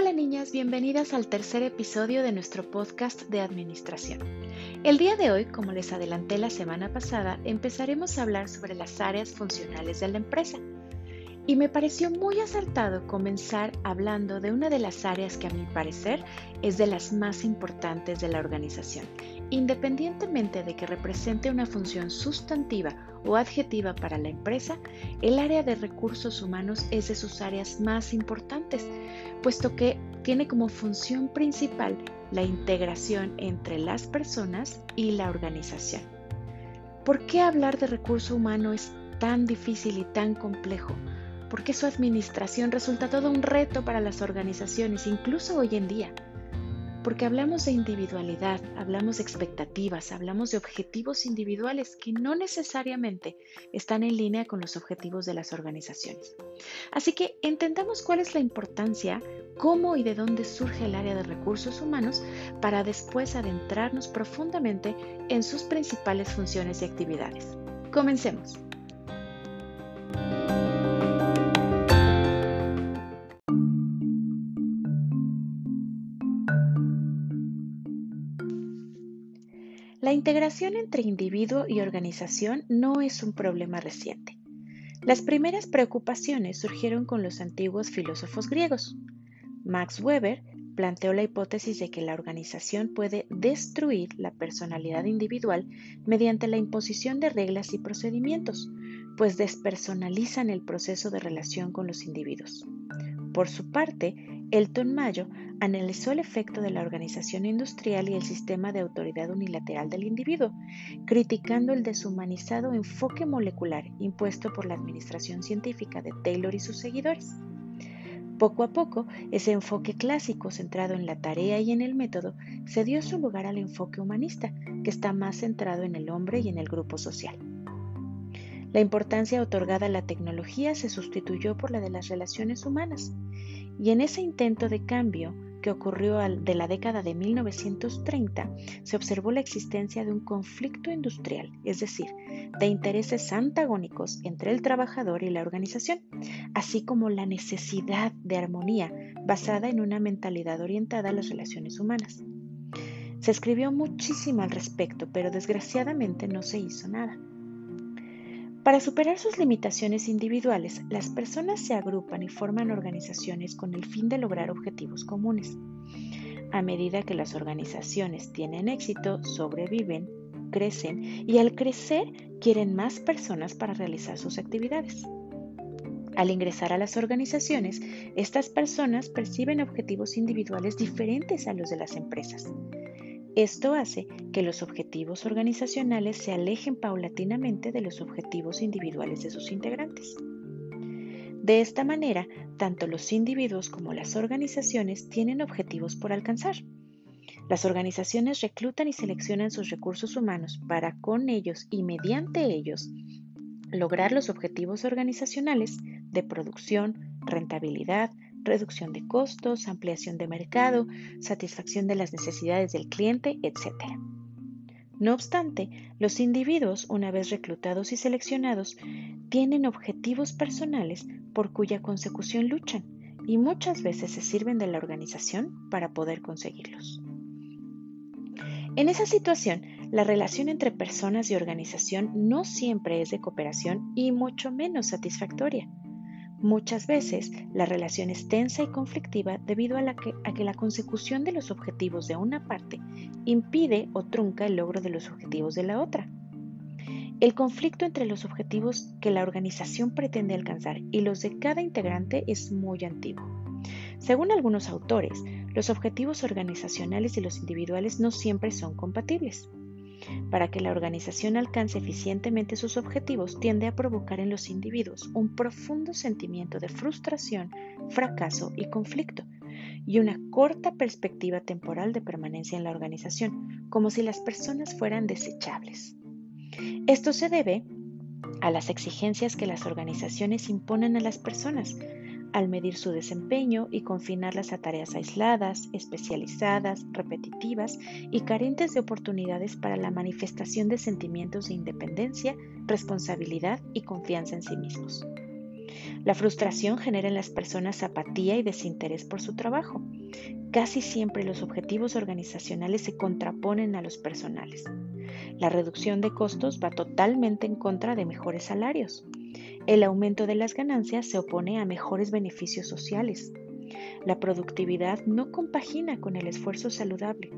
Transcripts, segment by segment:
Hola niñas, bienvenidas al tercer episodio de nuestro podcast de administración. El día de hoy, como les adelanté la semana pasada, empezaremos a hablar sobre las áreas funcionales de la empresa. Y me pareció muy acertado comenzar hablando de una de las áreas que a mi parecer es de las más importantes de la organización, independientemente de que represente una función sustantiva o adjetiva para la empresa, el área de recursos humanos es de sus áreas más importantes, puesto que tiene como función principal la integración entre las personas y la organización. ¿Por qué hablar de recurso humano es tan difícil y tan complejo? ¿Por qué su administración resulta todo un reto para las organizaciones, incluso hoy en día? Porque hablamos de individualidad, hablamos de expectativas, hablamos de objetivos individuales que no necesariamente están en línea con los objetivos de las organizaciones. Así que entendamos cuál es la importancia, cómo y de dónde surge el área de recursos humanos para después adentrarnos profundamente en sus principales funciones y actividades. Comencemos. La integración entre individuo y organización no es un problema reciente. Las primeras preocupaciones surgieron con los antiguos filósofos griegos. Max Weber planteó la hipótesis de que la organización puede destruir la personalidad individual mediante la imposición de reglas y procedimientos, pues despersonalizan el proceso de relación con los individuos. Por su parte, Elton Mayo analizó el efecto de la organización industrial y el sistema de autoridad unilateral del individuo, criticando el deshumanizado enfoque molecular impuesto por la administración científica de Taylor y sus seguidores. Poco a poco, ese enfoque clásico centrado en la tarea y en el método se dio su lugar al enfoque humanista, que está más centrado en el hombre y en el grupo social. La importancia otorgada a la tecnología se sustituyó por la de las relaciones humanas, y en ese intento de cambio que ocurrió de la década de 1930, se observó la existencia de un conflicto industrial, es decir, de intereses antagónicos entre el trabajador y la organización, así como la necesidad de armonía basada en una mentalidad orientada a las relaciones humanas. Se escribió muchísimo al respecto, pero desgraciadamente no se hizo nada. Para superar sus limitaciones individuales, las personas se agrupan y forman organizaciones con el fin de lograr objetivos comunes. A medida que las organizaciones tienen éxito, sobreviven, crecen y al crecer quieren más personas para realizar sus actividades. Al ingresar a las organizaciones, estas personas perciben objetivos individuales diferentes a los de las empresas. Esto hace que los objetivos organizacionales se alejen paulatinamente de los objetivos individuales de sus integrantes. De esta manera, tanto los individuos como las organizaciones tienen objetivos por alcanzar. Las organizaciones reclutan y seleccionan sus recursos humanos para con ellos y mediante ellos lograr los objetivos organizacionales de producción, rentabilidad, reducción de costos, ampliación de mercado, satisfacción de las necesidades del cliente, etc. No obstante, los individuos, una vez reclutados y seleccionados, tienen objetivos personales por cuya consecución luchan y muchas veces se sirven de la organización para poder conseguirlos. En esa situación, la relación entre personas y organización no siempre es de cooperación y mucho menos satisfactoria. Muchas veces la relación es tensa y conflictiva debido a, que, que, la consecución de los objetivos de una parte impide o trunca el logro de los objetivos de la otra. El conflicto entre los objetivos que la organización pretende alcanzar y los de cada integrante es muy antiguo. Según algunos autores, los objetivos organizacionales y los individuales no siempre son compatibles. Para que la organización alcance eficientemente sus objetivos, tiende a provocar en los individuos un profundo sentimiento de frustración, fracaso y conflicto, y una corta perspectiva temporal de permanencia en la organización, como si las personas fueran desechables. Esto se debe a las exigencias que las organizaciones imponen a las personas, al medir su desempeño y confinarlas a tareas aisladas, especializadas, repetitivas y carentes de oportunidades para la manifestación de sentimientos de independencia, responsabilidad y confianza en sí mismos. La frustración genera en las personas apatía y desinterés por su trabajo. Casi siempre los objetivos organizacionales se contraponen a los personales. La reducción de costos va totalmente en contra de mejores salarios. El aumento de las ganancias se opone a mejores beneficios sociales. La productividad no compagina con el esfuerzo saludable.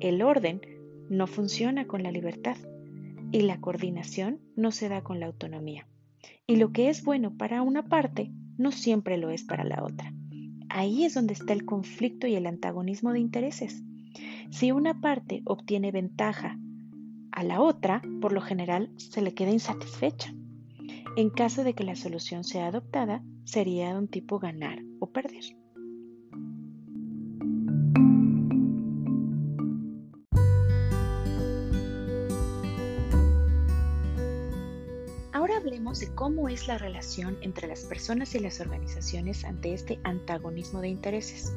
El orden no funciona con la libertad. Y la coordinación no se da con la autonomía. Y lo que es bueno para una parte no siempre lo es para la otra. Ahí es donde está el conflicto y el antagonismo de intereses. Si una parte obtiene ventaja a la otra, por lo general se le queda insatisfecha. En caso de que la solución sea adoptada, sería de un tipo ganar o perder. Ahora hablemos de cómo es la relación entre las personas y las organizaciones ante este antagonismo de intereses.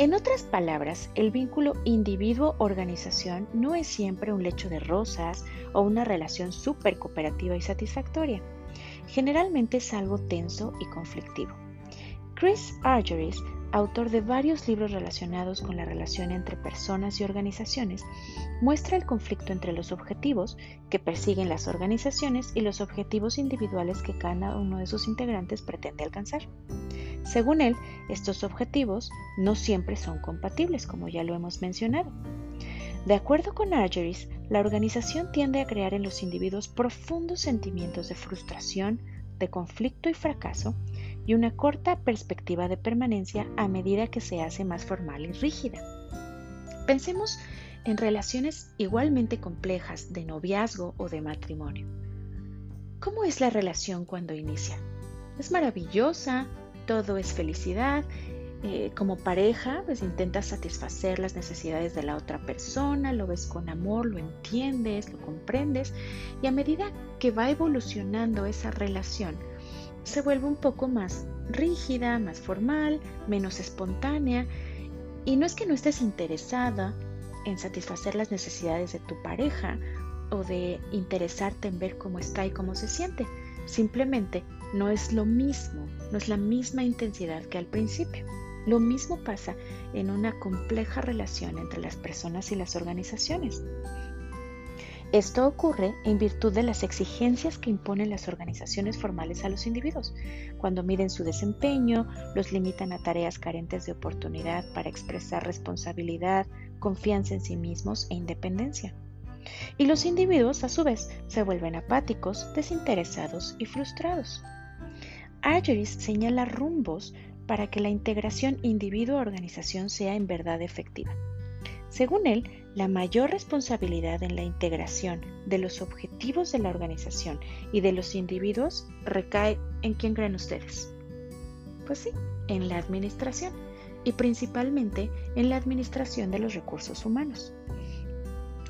En otras palabras, el vínculo individuo-organización no es siempre un lecho de rosas o una relación súper cooperativa y satisfactoria. Generalmente es algo tenso y conflictivo. Chris Argyris autor de varios libros relacionados con la relación entre personas y organizaciones, muestra el conflicto entre los objetivos que persiguen las organizaciones y los objetivos individuales que cada uno de sus integrantes pretende alcanzar. Según él, estos objetivos no siempre son compatibles, como ya lo hemos mencionado. De acuerdo con Argeris, la organización tiende a crear en los individuos profundos sentimientos de frustración, de conflicto y fracaso, y una corta perspectiva de permanencia a medida que se hace más formal y rígida. Pensemos en relaciones igualmente complejas de noviazgo o de matrimonio. ¿Cómo es la relación cuando inicia? Es maravillosa, todo es felicidad. Eh, como pareja, pues intentas satisfacer las necesidades de la otra persona, lo ves con amor, lo entiendes, lo comprendes y a medida que va evolucionando esa relación, se vuelve un poco más rígida, más formal, menos espontánea. Y no es que no estés interesada en satisfacer las necesidades de tu pareja o de interesarte en ver cómo está y cómo se siente. Simplemente no es lo mismo, no es la misma intensidad que al principio. Lo mismo pasa en una compleja relación entre las personas y las organizaciones. Esto ocurre en virtud de las exigencias que imponen las organizaciones formales a los individuos, cuando miden su desempeño, los limitan a tareas carentes de oportunidad para expresar responsabilidad, confianza en sí mismos e independencia. Y los individuos, a su vez, se vuelven apáticos, desinteresados y frustrados. Argeris señala rumbos para que la integración individuo-organización sea en verdad efectiva. Según él, la mayor responsabilidad en la integración de los objetivos de la organización y de los individuos recae en quién creen ustedes. Pues sí, en la administración y principalmente en la administración de los recursos humanos.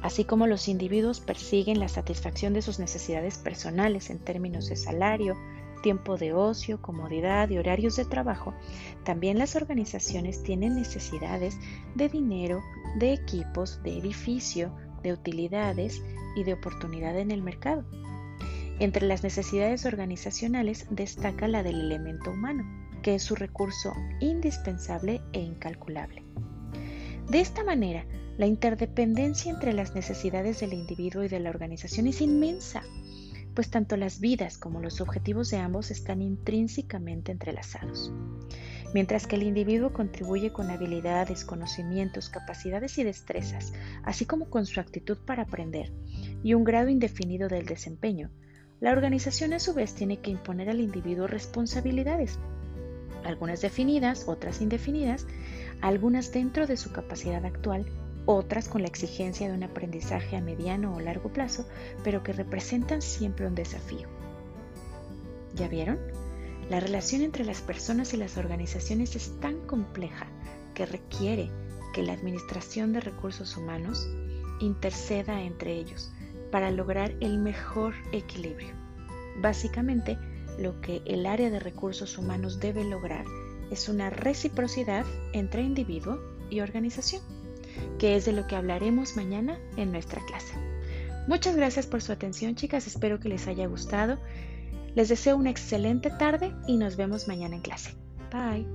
Así como los individuos persiguen la satisfacción de sus necesidades personales en términos de salario, tiempo de ocio, comodidad y horarios de trabajo, también las organizaciones tienen necesidades de dinero, de equipos, de edificio, de utilidades y de oportunidad en el mercado. Entre las necesidades organizacionales destaca la del elemento humano, que es su recurso indispensable e incalculable. De esta manera, la interdependencia entre las necesidades del individuo y de la organización es inmensa pues tanto las vidas como los objetivos de ambos están intrínsecamente entrelazados. Mientras que el individuo contribuye con habilidades, conocimientos, capacidades y destrezas, así como con su actitud para aprender y un grado indefinido del desempeño, la organización a su vez tiene que imponer al individuo responsabilidades, algunas definidas, otras indefinidas, algunas dentro de su capacidad actual otras con la exigencia de un aprendizaje a mediano o largo plazo, pero que representan siempre un desafío. ¿Ya vieron? La relación entre las personas y las organizaciones es tan compleja que requiere que la Administración de Recursos Humanos interceda entre ellos para lograr el mejor equilibrio. Básicamente, lo que el área de recursos humanos debe lograr es una reciprocidad entre individuo y organización que es de lo que hablaremos mañana en nuestra clase. Muchas gracias por su atención, chicas. Espero que les haya gustado. Les deseo una excelente tarde y nos vemos mañana en clase. Bye.